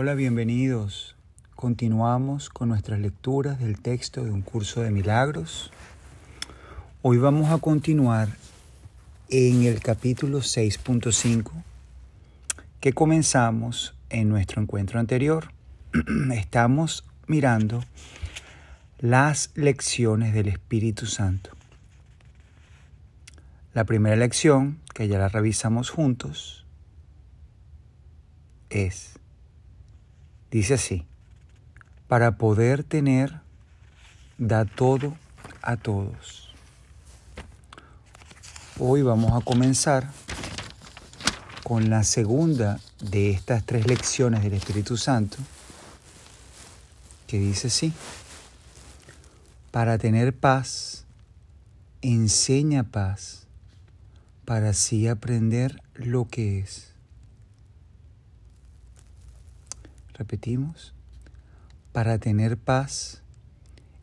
Hola, bienvenidos. Continuamos con nuestras lecturas del texto de un curso de milagros. Hoy vamos a continuar en el capítulo 6.5 que comenzamos en nuestro encuentro anterior. Estamos mirando las lecciones del Espíritu Santo. La primera lección, que ya la revisamos juntos, es Dice así, para poder tener, da todo a todos. Hoy vamos a comenzar con la segunda de estas tres lecciones del Espíritu Santo, que dice así, para tener paz, enseña paz, para así aprender lo que es. Repetimos, para tener paz,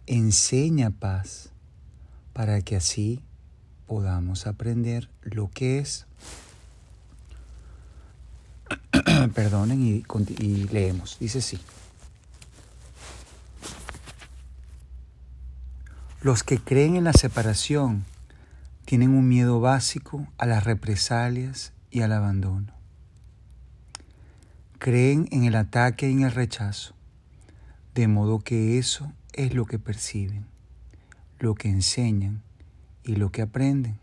enseña paz, para que así podamos aprender lo que es. Perdonen y, y leemos. Dice así. Los que creen en la separación tienen un miedo básico a las represalias y al abandono creen en el ataque y en el rechazo, de modo que eso es lo que perciben, lo que enseñan y lo que aprenden.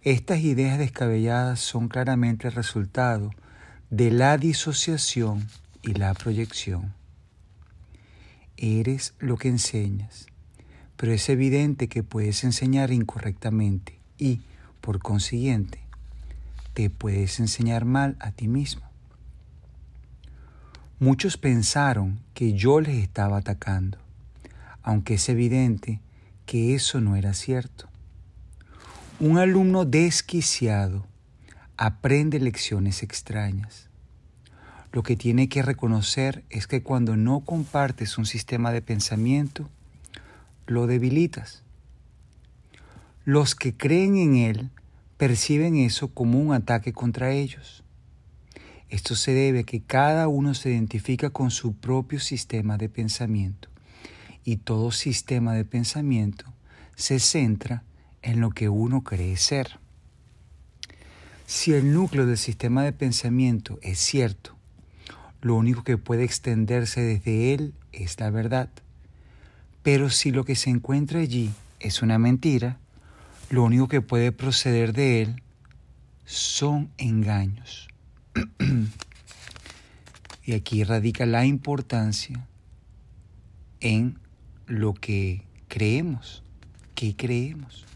Estas ideas descabelladas son claramente el resultado de la disociación y la proyección. Eres lo que enseñas, pero es evidente que puedes enseñar incorrectamente y, por consiguiente, te puedes enseñar mal a ti mismo. Muchos pensaron que yo les estaba atacando, aunque es evidente que eso no era cierto. Un alumno desquiciado aprende lecciones extrañas. Lo que tiene que reconocer es que cuando no compartes un sistema de pensamiento, lo debilitas. Los que creen en él perciben eso como un ataque contra ellos. Esto se debe a que cada uno se identifica con su propio sistema de pensamiento y todo sistema de pensamiento se centra en lo que uno cree ser. Si el núcleo del sistema de pensamiento es cierto, lo único que puede extenderse desde él es la verdad. Pero si lo que se encuentra allí es una mentira, lo único que puede proceder de él son engaños. Y aquí radica la importancia en lo que creemos. ¿Qué creemos?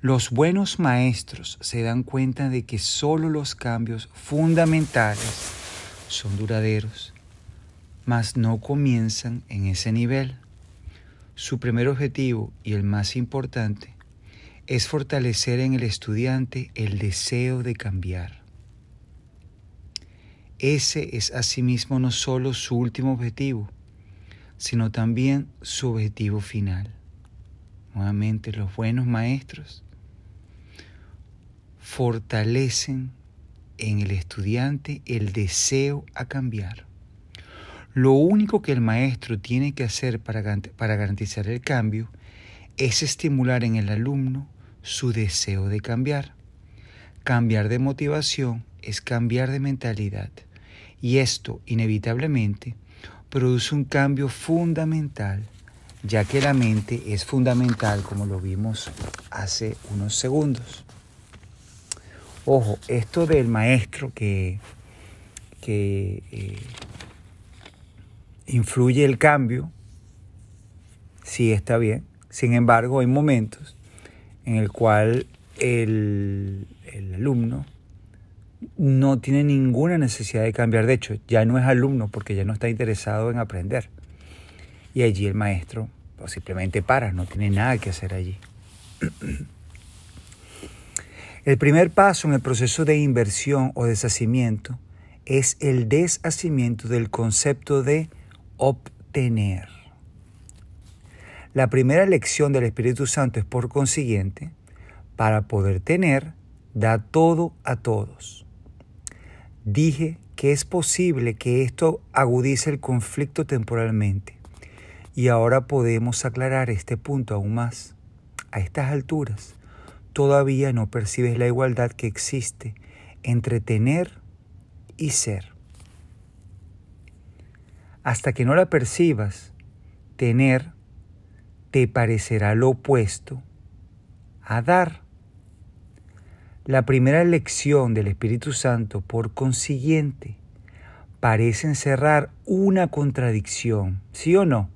Los buenos maestros se dan cuenta de que solo los cambios fundamentales son duraderos, mas no comienzan en ese nivel. Su primer objetivo y el más importante es fortalecer en el estudiante el deseo de cambiar. Ese es asimismo no solo su último objetivo, sino también su objetivo final. Nuevamente, los buenos maestros fortalecen en el estudiante el deseo a cambiar. Lo único que el maestro tiene que hacer para, garantizar el cambio es estimular en el alumno su deseo de cambiar. Cambiar de motivación es cambiar de mentalidad y esto inevitablemente produce un cambio fundamental, ya que la mente es fundamental como lo vimos hace unos segundos. Ojo, esto del maestro que, que eh, influye el cambio, sí está bien. Sin embargo, hay momentos en el cual el, alumno no tiene ninguna necesidad de cambiar. De hecho, ya no es alumno porque ya no está interesado en aprender. Y allí el maestro pues, simplemente para, no tiene nada que hacer allí. El primer paso en el proceso de inversión o deshacimiento es el deshacimiento del concepto de obtener. La primera lección del Espíritu Santo es, por consiguiente, para poder tener, da todo a todos. dije que es posible que esto agudice el conflicto temporalmente. Y ahora podemos aclarar este punto aún más. A estas alturas, todavía no percibes la igualdad que existe entre tener y ser. Hasta que no la percibas, tener te parecerá lo opuesto a dar. La primera lección del Espíritu Santo, por consiguiente, parece encerrar una contradicción, ¿sí o no?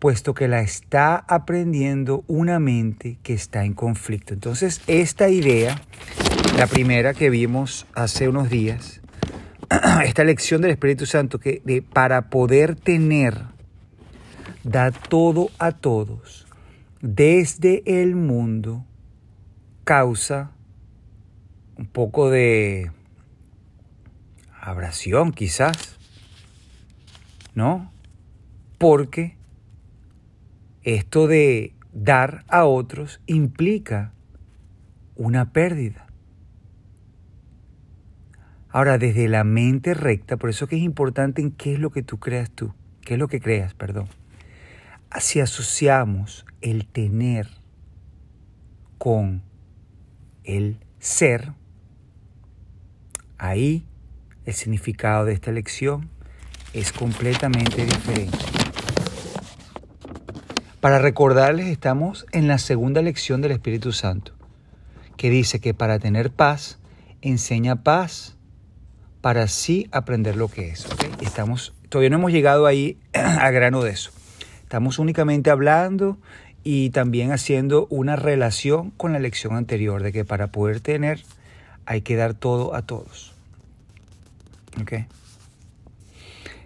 Puesto que la está aprendiendo una mente que está en conflicto. Entonces, esta idea, la primera que vimos hace unos días, esta lección del Espíritu Santo, que de, para poder tener, da todo a todos, desde el mundo, causa un poco de abrasión quizás, ¿no? Porque esto de dar a otros implica una pérdida. Ahora, desde la mente recta, por eso que es importante en qué es lo que tú creas tú, qué es lo que creas, perdón. Si asociamos el tener con el ser, Ahí el significado de esta lección es completamente diferente. Para recordarles, estamos en la segunda lección del Espíritu Santo, que dice que para tener paz, enseña paz para así aprender lo que es. Estamos, todavía no hemos llegado ahí a grano de eso. Estamos únicamente hablando y también haciendo una relación con la lección anterior, de que para poder tener hay que dar todo a todos.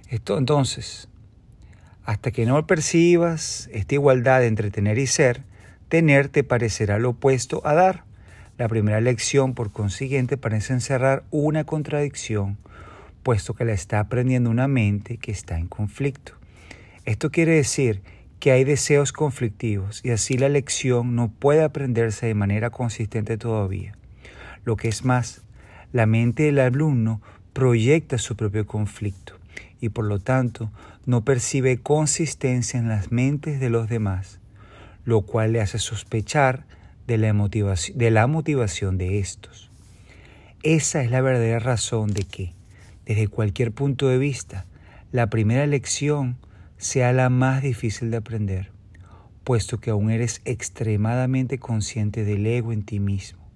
Esto entonces, hasta que no percibas esta igualdad entre tener y ser, tener te parecerá lo opuesto a dar. La primera lección, por consiguiente, parece encerrar una contradicción, puesto que la está aprendiendo una mente que está en conflicto. Esto quiere decir que hay deseos conflictivos y así la lección no puede aprenderse de manera consistente todavía. Lo que es más, la mente del alumno proyecta su propio conflicto y por lo tanto no percibe consistencia en las mentes de los demás, lo cual le hace sospechar de la motivación de, la estos. Esa es la verdadera razón de que, desde cualquier punto de vista, la primera lección sea la más difícil de aprender, puesto que aún eres extremadamente consciente del ego en ti mismo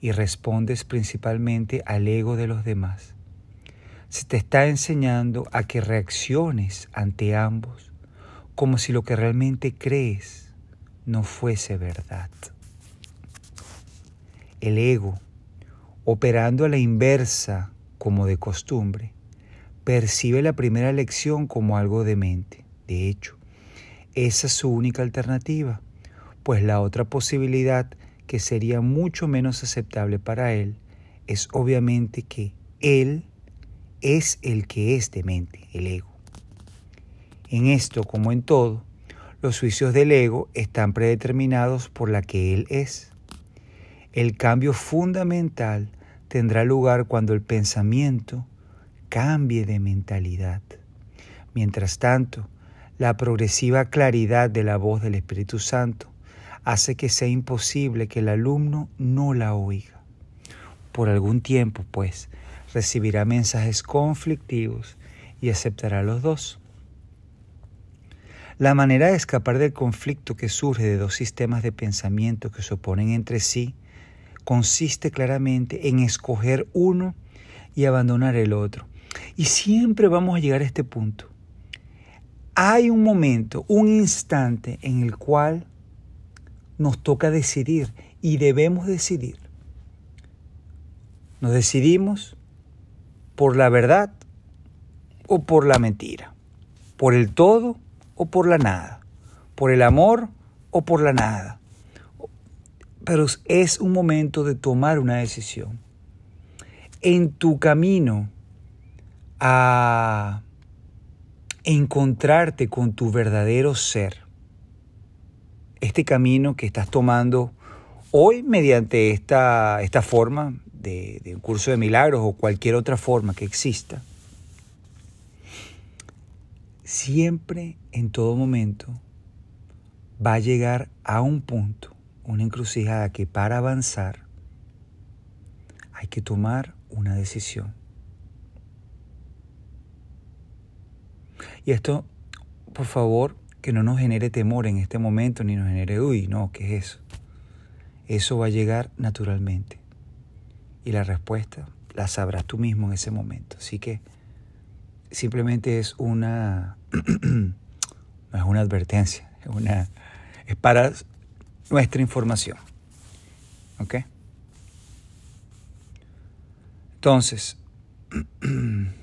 y respondes principalmente al ego de los demás se te está enseñando a que reacciones ante ambos como si lo que realmente crees no fuese verdad. El ego, operando a la inversa como de costumbre, percibe la primera lección como algo demente. De hecho, esa es su única alternativa, pues la otra posibilidad que sería mucho menos aceptable para él es obviamente que él es el que es demente, el ego. En esto, como en todo, los juicios del ego están predeterminados por la que él es. El cambio fundamental tendrá lugar cuando el pensamiento cambie de mentalidad. Mientras tanto, la progresiva claridad de la voz del Espíritu Santo hace que sea imposible que el alumno no la oiga. Por algún tiempo, pues, recibirá mensajes conflictivos y aceptará los dos. La manera de escapar del conflicto que surge de dos sistemas de pensamiento que se oponen entre sí consiste claramente en escoger uno y abandonar el otro. Y siempre vamos a llegar a este punto. Hay un momento, un instante en el cual nos toca decidir y debemos decidir. Nos decidimos por la verdad o por la mentira, por el todo o por la nada, por el amor o por la nada. Pero es un momento de tomar una decisión. En tu camino a encontrarte con tu verdadero ser, este camino que estás tomando hoy mediante esta, esta forma de, de un curso de milagros o cualquier otra forma que exista, siempre, en todo momento, va a llegar a un punto, una encrucijada que para avanzar hay que tomar una decisión. Y esto, por favor, que no nos genere temor en este momento, ni nos genere, uy, no, ¿qué es eso? Eso va a llegar naturalmente. Y la respuesta la sabrás tú mismo en ese momento. Así que simplemente es una, no es una advertencia, es, una, es para nuestra información. ¿Ok? Entonces,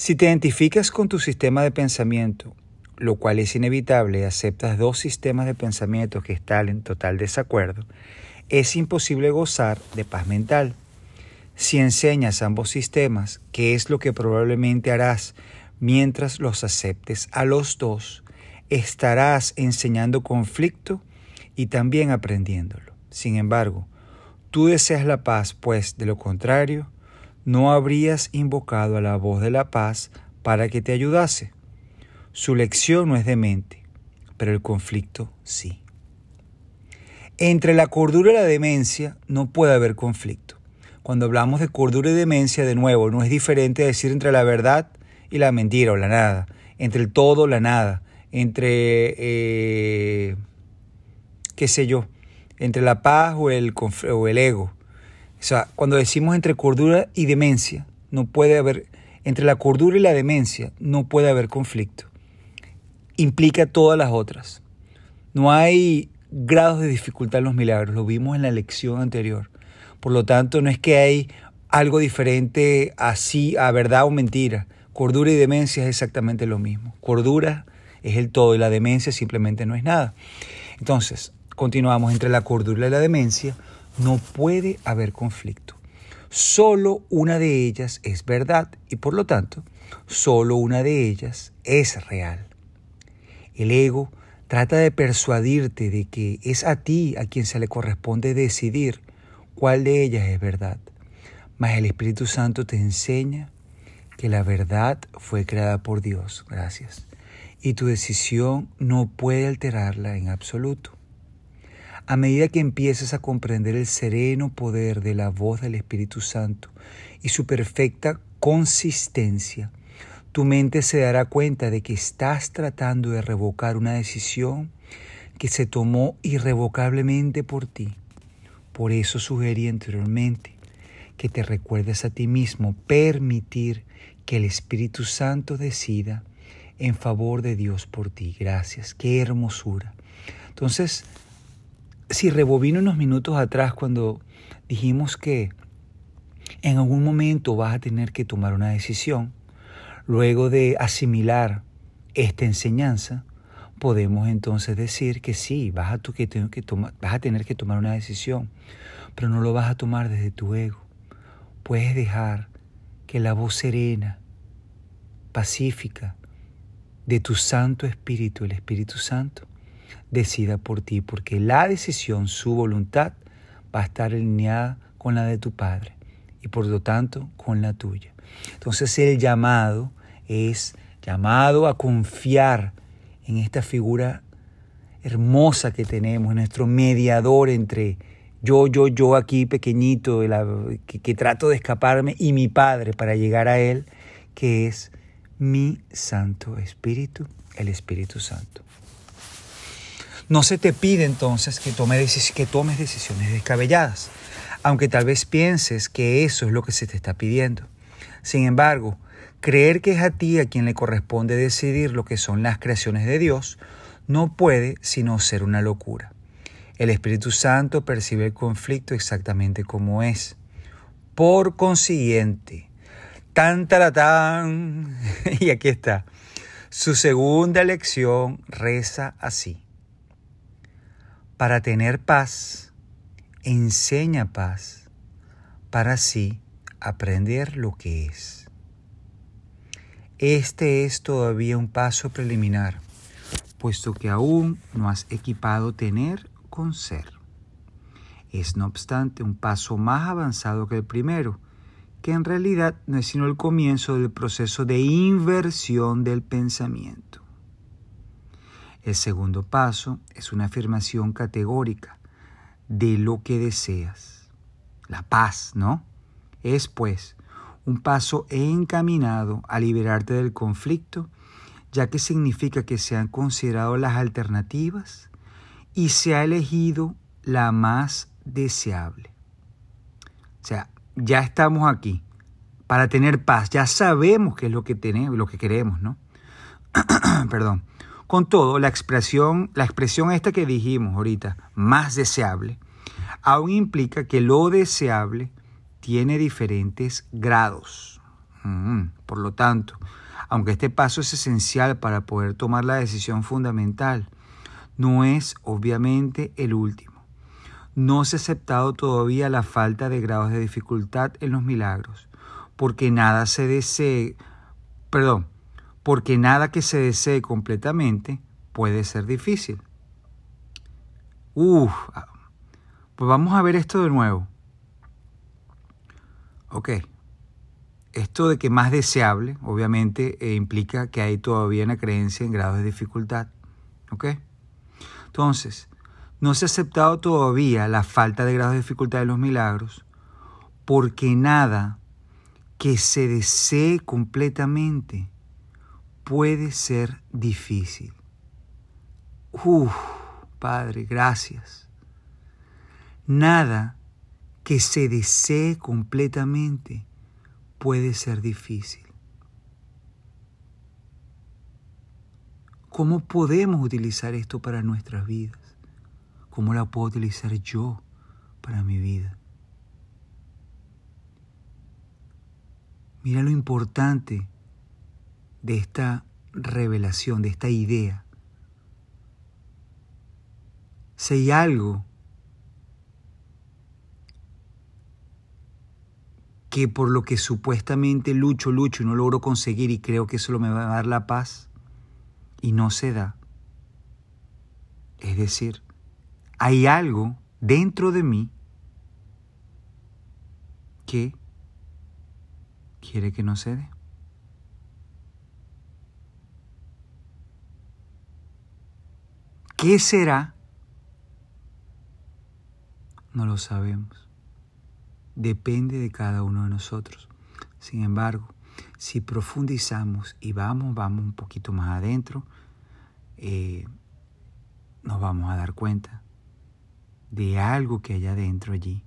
si te identificas con tu sistema de pensamiento, lo cual es inevitable, aceptas dos sistemas de pensamiento que están en total desacuerdo, es imposible gozar de paz mental. Si enseñas ambos sistemas, ¿qué es lo que probablemente harás mientras los aceptes a los dos? Estarás enseñando conflicto y también aprendiéndolo. Sin embargo, tú deseas la paz, pues de lo contrario, no habrías invocado a la voz de la paz para que te ayudase. Su lección no es demente, pero el conflicto sí. Entre la cordura y la demencia no puede haber conflicto. Cuando hablamos de cordura y demencia, de nuevo, no es diferente decir entre la verdad y la mentira o la nada, entre el todo la nada, entre, eh, qué sé yo, entre la paz o el, o el ego. O sea, cuando decimos entre cordura y demencia, no puede haber, entre la cordura y la demencia, no puede haber conflicto. Implica todas las otras. No hay grados de dificultad en los milagros, lo vimos en la lección anterior. Por lo tanto, no es que hay algo diferente así a verdad o mentira. Cordura y demencia es exactamente lo mismo. Cordura es el todo y la demencia simplemente no es nada. Entonces, continuamos entre la cordura y la demencia no puede haber conflicto. Solo una de ellas es verdad y por lo tanto, solo una de ellas es real. El ego trata de persuadirte de que es a ti a quien se le corresponde decidir cuál de ellas es verdad. Mas el Espíritu Santo te enseña que la verdad fue creada por Dios, gracias, y tu decisión no puede alterarla en absoluto. A medida que empieces a comprender el sereno poder de la voz del Espíritu Santo y su perfecta consistencia, tu mente se dará cuenta de que estás tratando de revocar una decisión que se tomó irrevocablemente por ti. Por eso sugerí anteriormente que te recuerdes a ti mismo permitir que el Espíritu Santo decida en favor de Dios por ti. Gracias, qué hermosura. Entonces, si rebobino unos minutos atrás cuando dijimos que en algún momento vas a tener que tomar una decisión, luego de asimilar esta enseñanza, podemos entonces decir que sí, vas a, vas a tener que tomar una decisión, pero no lo vas a tomar desde tu ego. Puedes dejar que la voz serena, pacífica, de tu Santo Espíritu, el Espíritu Santo, decida por ti, porque la decisión, su voluntad, va a estar alineada con la de tu Padre y por lo tanto con la tuya. Entonces el llamado es llamado a confiar en esta figura hermosa que tenemos, nuestro mediador entre yo, yo, yo aquí pequeñito, que, que trato de escaparme, y mi Padre para llegar a Él, que es mi Santo Espíritu, el Espíritu Santo. No se te pide entonces que, que tomes decisiones descabelladas, aunque tal vez pienses que eso es lo que se te está pidiendo. Sin embargo, creer que es a ti a quien le corresponde decidir lo que son las creaciones de Dios no puede sino ser una locura. El Espíritu Santo percibe el conflicto exactamente como es. Por consiguiente, tan taratán, y aquí está, su segunda lección reza así. Para tener paz, enseña paz, para así aprender lo que es. Este es todavía un paso preliminar, puesto que aún no has equipado tener con ser. Es no obstante un paso más avanzado que el primero, que en realidad no es sino el comienzo del proceso de inversión del pensamiento. El segundo paso es una afirmación categórica de lo que deseas. La paz, ¿no? Es pues un paso encaminado a liberarte del conflicto, ya que significa que se han considerado las alternativas y se ha elegido la más deseable. O sea, ya estamos aquí para tener paz, ya sabemos qué es lo que tenemos, lo que queremos, ¿no? Perdón. Con todo, la expresión, la expresión esta que dijimos ahorita, más deseable, aún implica que lo deseable tiene diferentes grados. Mm, por lo tanto, aunque este paso es esencial para poder tomar la decisión fundamental, no es obviamente el último. No se ha aceptado todavía la falta de grados de dificultad en los milagros, porque nada se desee, perdón, porque nada que se desee completamente puede ser difícil. Uf, pues vamos a ver esto de nuevo. Ok, esto de que más deseable, obviamente, eh, implica que hay todavía una creencia en grados de dificultad. ¿Ok? Entonces, no se ha aceptado todavía la falta de grados de dificultad de los milagros, porque nada que se desee completamente puede ser difícil. Uf, Padre, gracias. Nada que se desee completamente puede ser difícil. ¿Cómo podemos utilizar esto para nuestras vidas? ¿Cómo la puedo utilizar yo para mi vida? Mira lo importante de esta revelación, de esta idea. Si hay algo que por lo que supuestamente lucho, lucho y no logro conseguir y creo que eso me va a dar la paz y no se da. Es decir, hay algo dentro de mí que quiere que no se dé. ¿Qué será? No lo sabemos. Depende de cada uno de nosotros. Sin embargo, si profundizamos y vamos, vamos un poquito más adentro, eh, nos vamos a dar cuenta de algo que hay adentro allí,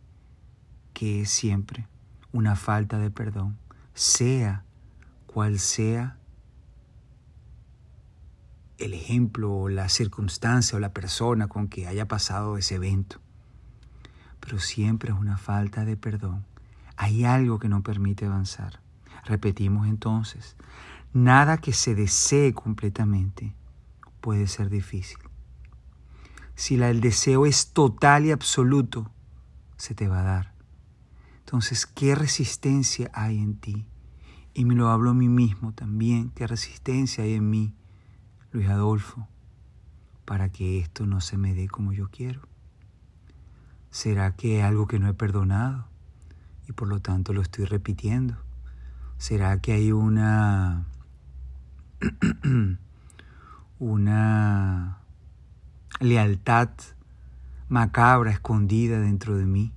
que es siempre una falta de perdón, sea cual sea el ejemplo o la circunstancia o la persona con que haya pasado ese evento. Pero siempre es una falta de perdón. Hay algo que no permite avanzar. Repetimos entonces, nada que se desee completamente puede ser difícil. Si el deseo es total y absoluto, se te va a dar. Entonces, ¿qué resistencia hay en ti? Y me lo hablo a mí mismo también, ¿qué resistencia hay en mí? Luis Adolfo, para que esto no se me dé como yo quiero? ¿Será que es algo que no he perdonado y por lo tanto lo estoy repitiendo? ¿Será que hay una una lealtad macabra escondida dentro de mí,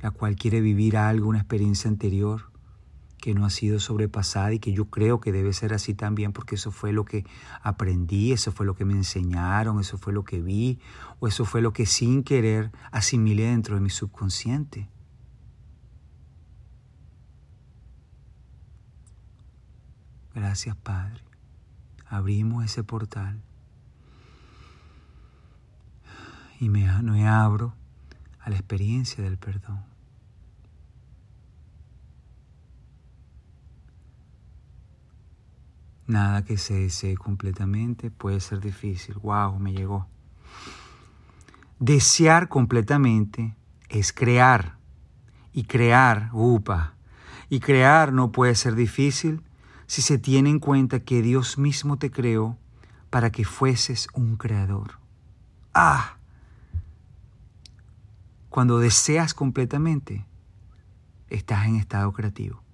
la cual quiere vivir algo, una experiencia anterior que no ha sido sobrepasada y que yo creo que debe ser así también porque eso fue lo que aprendí, eso fue lo que me enseñaron, eso fue lo que vi o eso fue lo que sin querer asimilé dentro de mi subconsciente. Gracias Padre. Abrimos ese portal y me, me abro a la experiencia del perdón. Nada que se desee completamente puede ser difícil. ¡Wow! Me llegó. Desear completamente es crear. Y crear, upa. Y crear no puede ser difícil si se tiene en cuenta que Dios mismo te creó para que fueses un creador. ¡Ah! cuando deseas completamente, estás en estado creativo.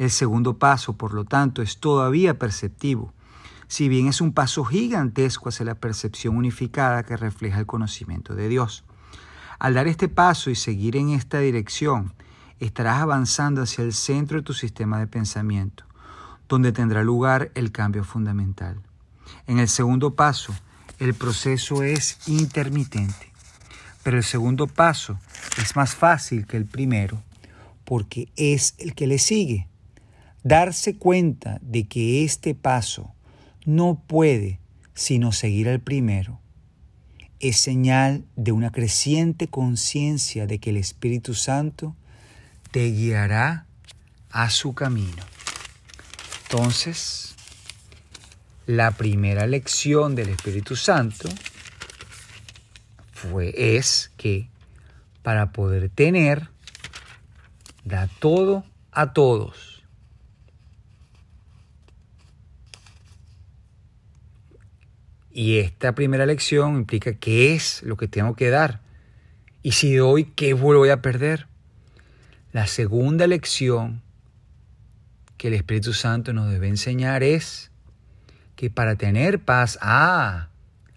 El segundo paso, por lo tanto, es todavía perceptivo, si bien es un paso gigantesco hacia la percepción unificada que refleja el conocimiento de Dios. Al dar este paso y seguir en esta dirección, estarás avanzando hacia el centro de tu sistema de pensamiento, donde tendrá lugar el cambio fundamental. En el segundo paso, el proceso es intermitente, pero el segundo paso es más fácil que el primero porque es el que le sigue. Darse cuenta de que este paso no puede sino seguir al primero es señal de una creciente conciencia de que el Espíritu Santo te guiará a su camino. Entonces, la primera lección del Espíritu Santo fue, es que para poder tener, da todo a todos. Y esta primera lección implica qué es lo que tengo que dar. Y si doy, ¿qué voy a perder? La segunda lección que el Espíritu Santo nos debe enseñar es que para tener paz, ah,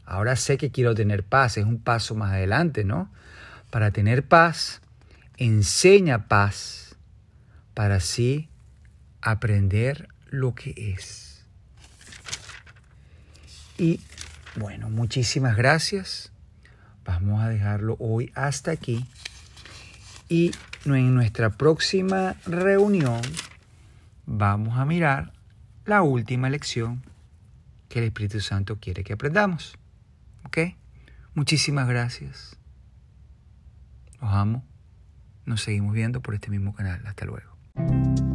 ahora sé que quiero tener paz, es un paso más adelante, ¿no? Para tener paz, enseña paz para así aprender lo que es. Y bueno, muchísimas gracias. Vamos a dejarlo hoy hasta aquí. Y en nuestra próxima reunión vamos a mirar la última lección que el Espíritu Santo quiere que aprendamos. ¿Ok? Muchísimas gracias. Los amo. Nos seguimos viendo por este mismo canal. Hasta luego.